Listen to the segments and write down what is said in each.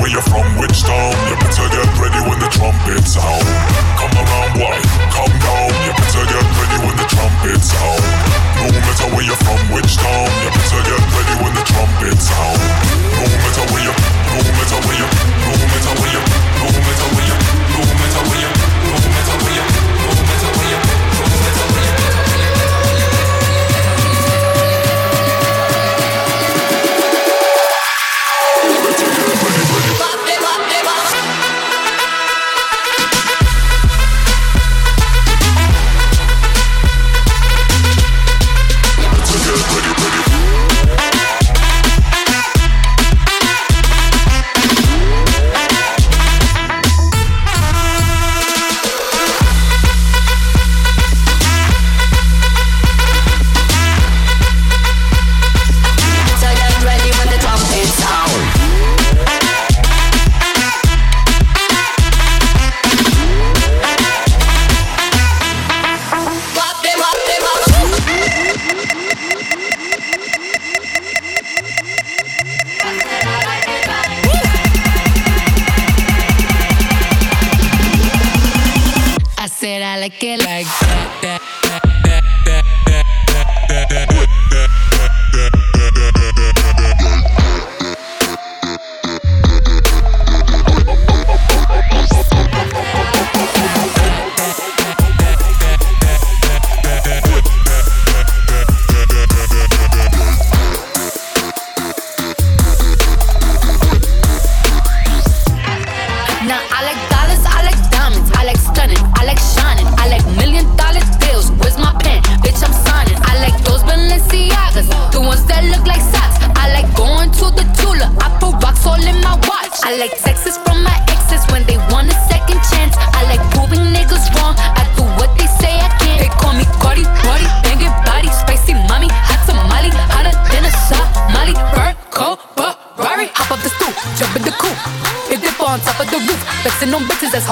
where you're from, which town. You better get ready when the trumpets sound.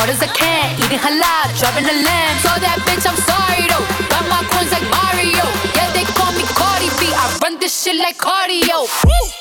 hard as I can. Eating halal, driving a lamb. So that bitch, I'm sorry though. Got my coins like Mario. Yeah, they call me Cardi B. I run this shit like cardio. Woo!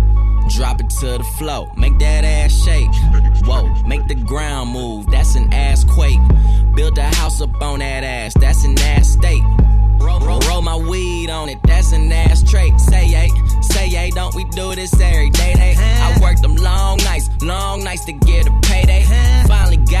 Drop it to the floor, make that ass shake. Whoa, make the ground move, that's an ass quake. Build a house up on that ass, that's an ass state. Roll, roll, roll my weed on it, that's an ass trait. Say yay, say yay, don't we do this every day? Hey, I worked them long nights, long nights to get a payday. Finally got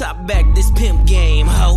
Top back, this pimp game, ho.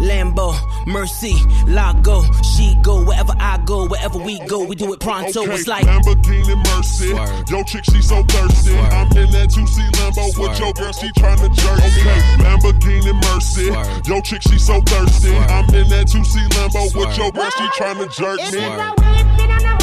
Lambo, Mercy, Lago, she go wherever I go, wherever we go, we do it pronto. Okay, it's like Lamborghini Mercy. Swerve. Yo, chick, she so thirsty. Swerve. I'm in that 2C Lambo Swerve. with your girl, she tryna jerk me. Okay, Lamborghini Mercy. Swerve. Yo, chick, she so thirsty. Swerve. I'm in that 2C Lambo with your girl, she tryna jerk me.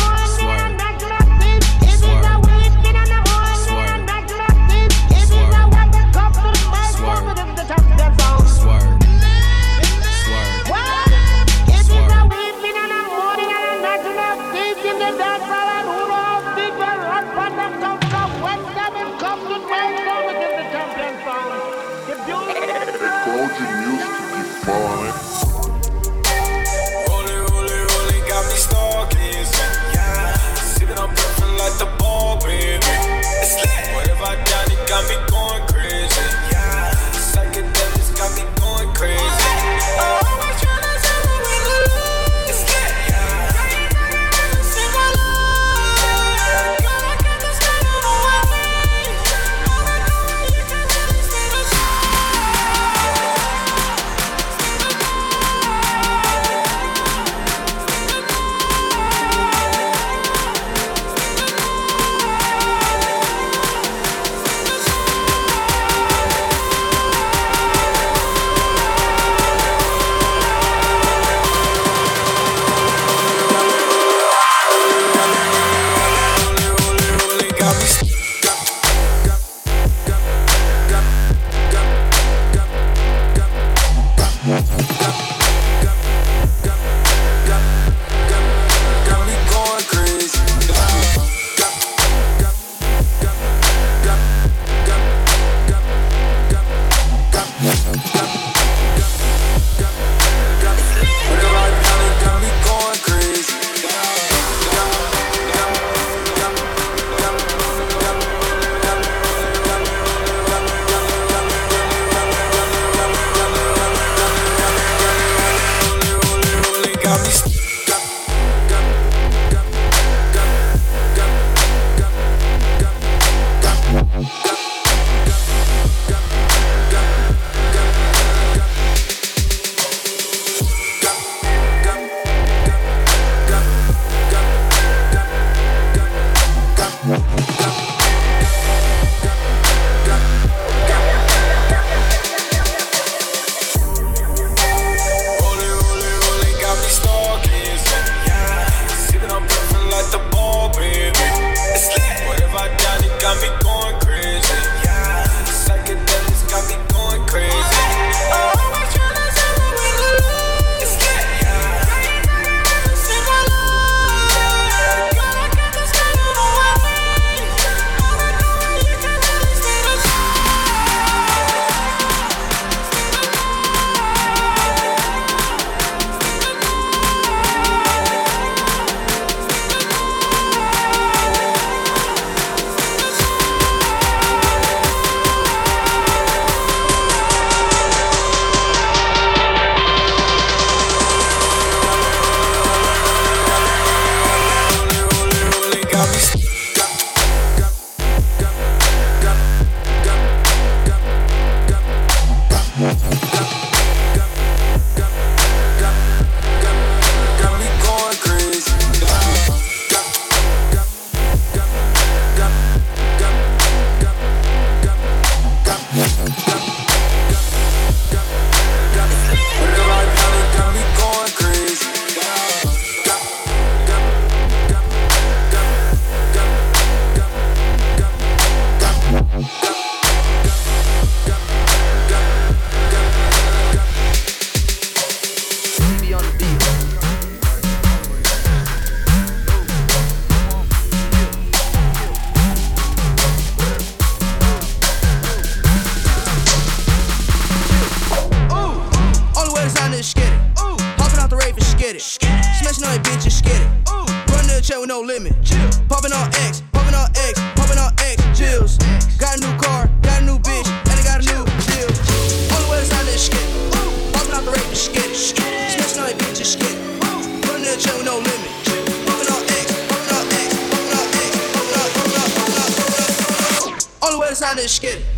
Popping on. Only way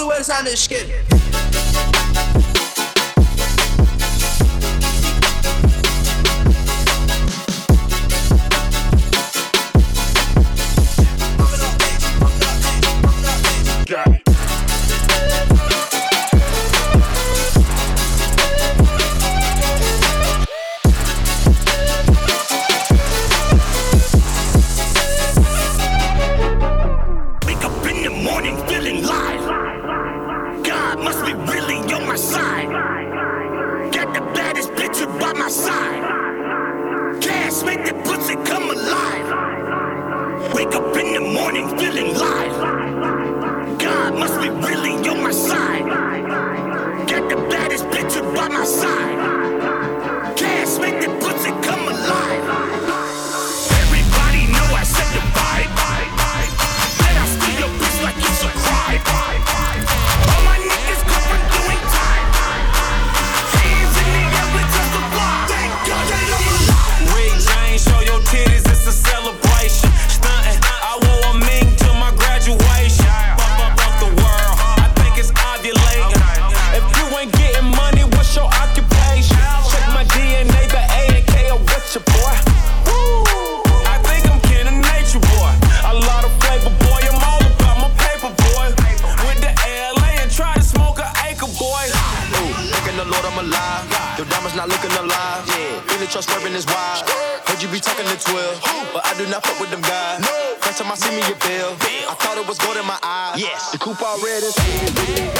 only way to sign this shit. Trust swerving is wild. Heard you be talking to 12, but I do not fuck with them guys. First time I see me, you bill, I thought it was gold in my eyes. Yes, the coupe all red is.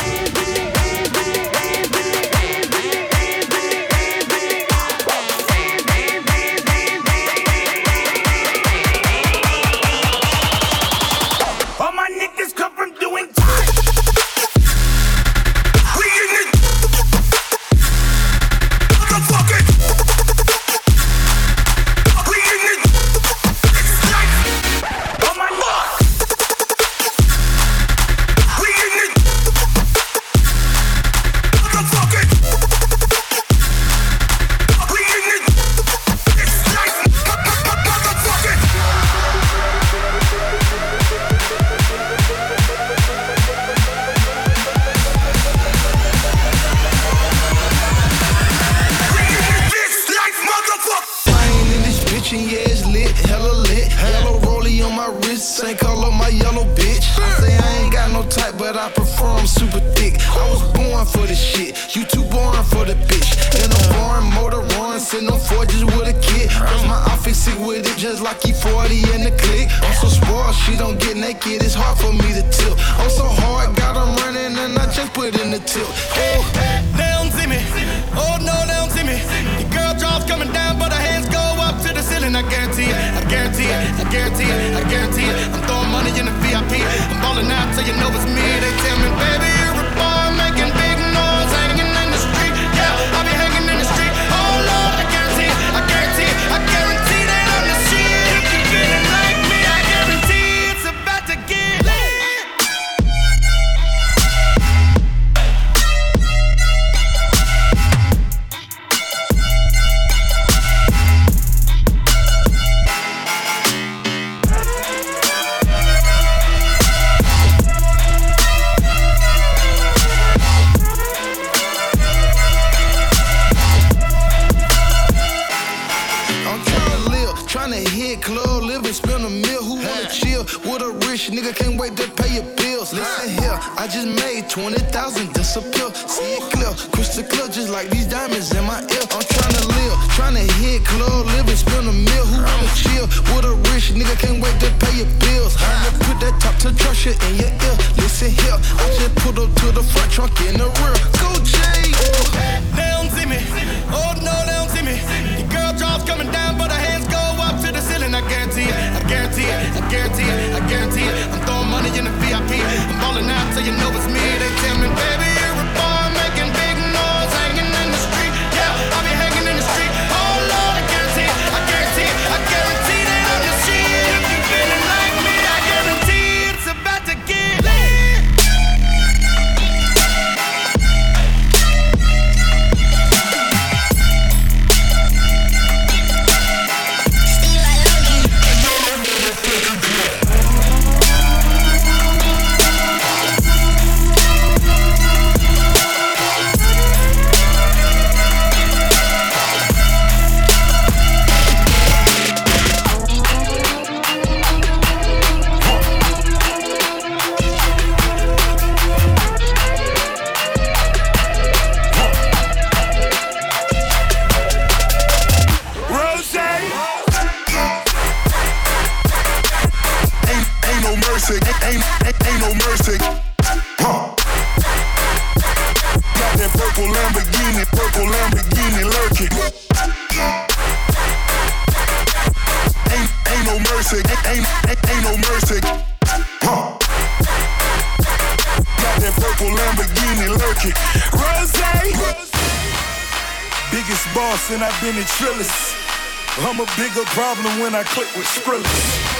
Benz, lucky 40 in the click. I'm so spoiled, she don't get naked, it's hard for me to tilt. I'm so hard, got them running, and I just put in the tilt. Oh, they don't see me. Oh, no, they don't see me. The girl drops, coming down, but her hands go up to the ceiling. I guarantee it, I guarantee it, I guarantee it, I guarantee it. I'm throwing money in the VIP. I'm balling out till you know it's me. They tell me, baby. Spend a meal. Who wanna chill with a rich nigga? Can't wait to pay your bills. I'm put that top to shit in your ear. Listen here, I just put up to the front trunk in the rear. Go Jay! They don't see me. Oh no, they don't see me. The girl draws coming down, but her hands go up to the ceiling. I guarantee it. I guarantee it. I guarantee it. I guarantee it. I'm throwing money in the VIP. I'm balling out so you know it's me. They tell me, baby, ain't, ain't, ain't no mercy. Huh. Got that purple Lamborghini, purple Lamborghini lurking. Ain't, ain't no mercy, ain't, ain't, ain't no mercy. Huh. Got that purple Lamborghini lurking. Rose. Biggest boss and I've been in Trillis. I'm a bigger problem when I click with Skrillex.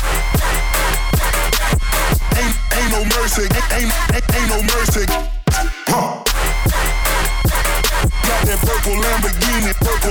Ain't, no mercy, ain't, ain't, ain't no mercy. Huh. Got that purple Lamborghini, purple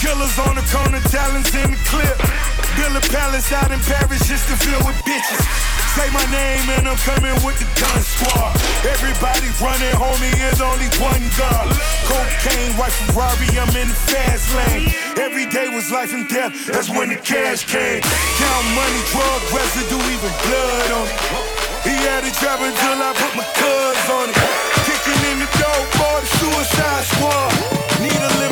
Killers on the corner, talents in the clip. Build a palace out in Paris just to fill with bitches. Say my name and I'm coming with the gun squad. Everybody running, homie, is only one gun. Cocaine, white Ferrari, I'm in the fast lane. Every day was life and death, that's when the cash came. Count money, drug residue, even blood on it. He had it trapping till I put my cuz on it. Kicking in the door for the suicide squad. Needle in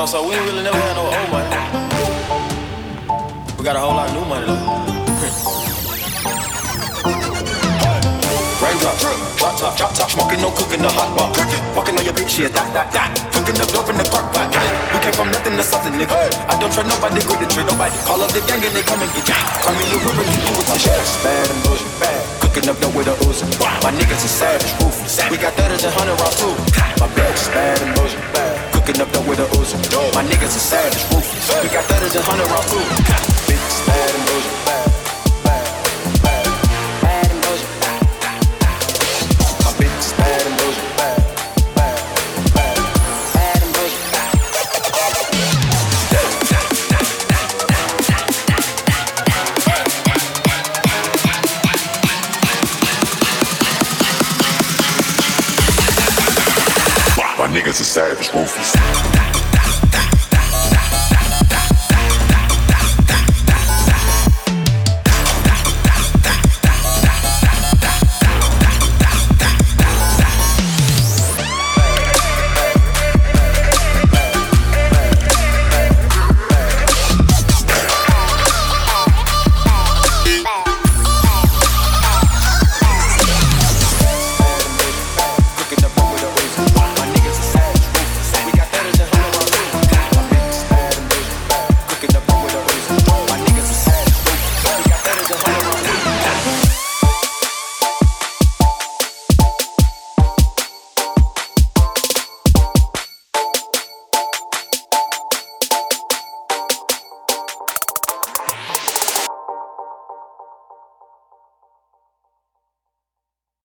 know, so we ain't really never had no old money. We got a whole lot of new money though. Raindrop, drop top, drop top, smoking, no cooking, the hot pot. Fucking on your bitch, yeah, that, that, that. Cooking up dope in the crock pot. We came from nothing to something, nigga. I don't trust nobody, good to treat nobody. Call up the gang and they come and get you. Call me Lil River, you do what you shit. Bad and boujee, bad. Cooking up dope with a Uzi. My niggas is savage, ruthless. We got thudders and hundred rounds too. My bitch is bad and boujee, bad. Up with a Uzi. My niggas are savage, ruthless. We got thudders and hundred rounds too. Bitch is bad and niggas are savage.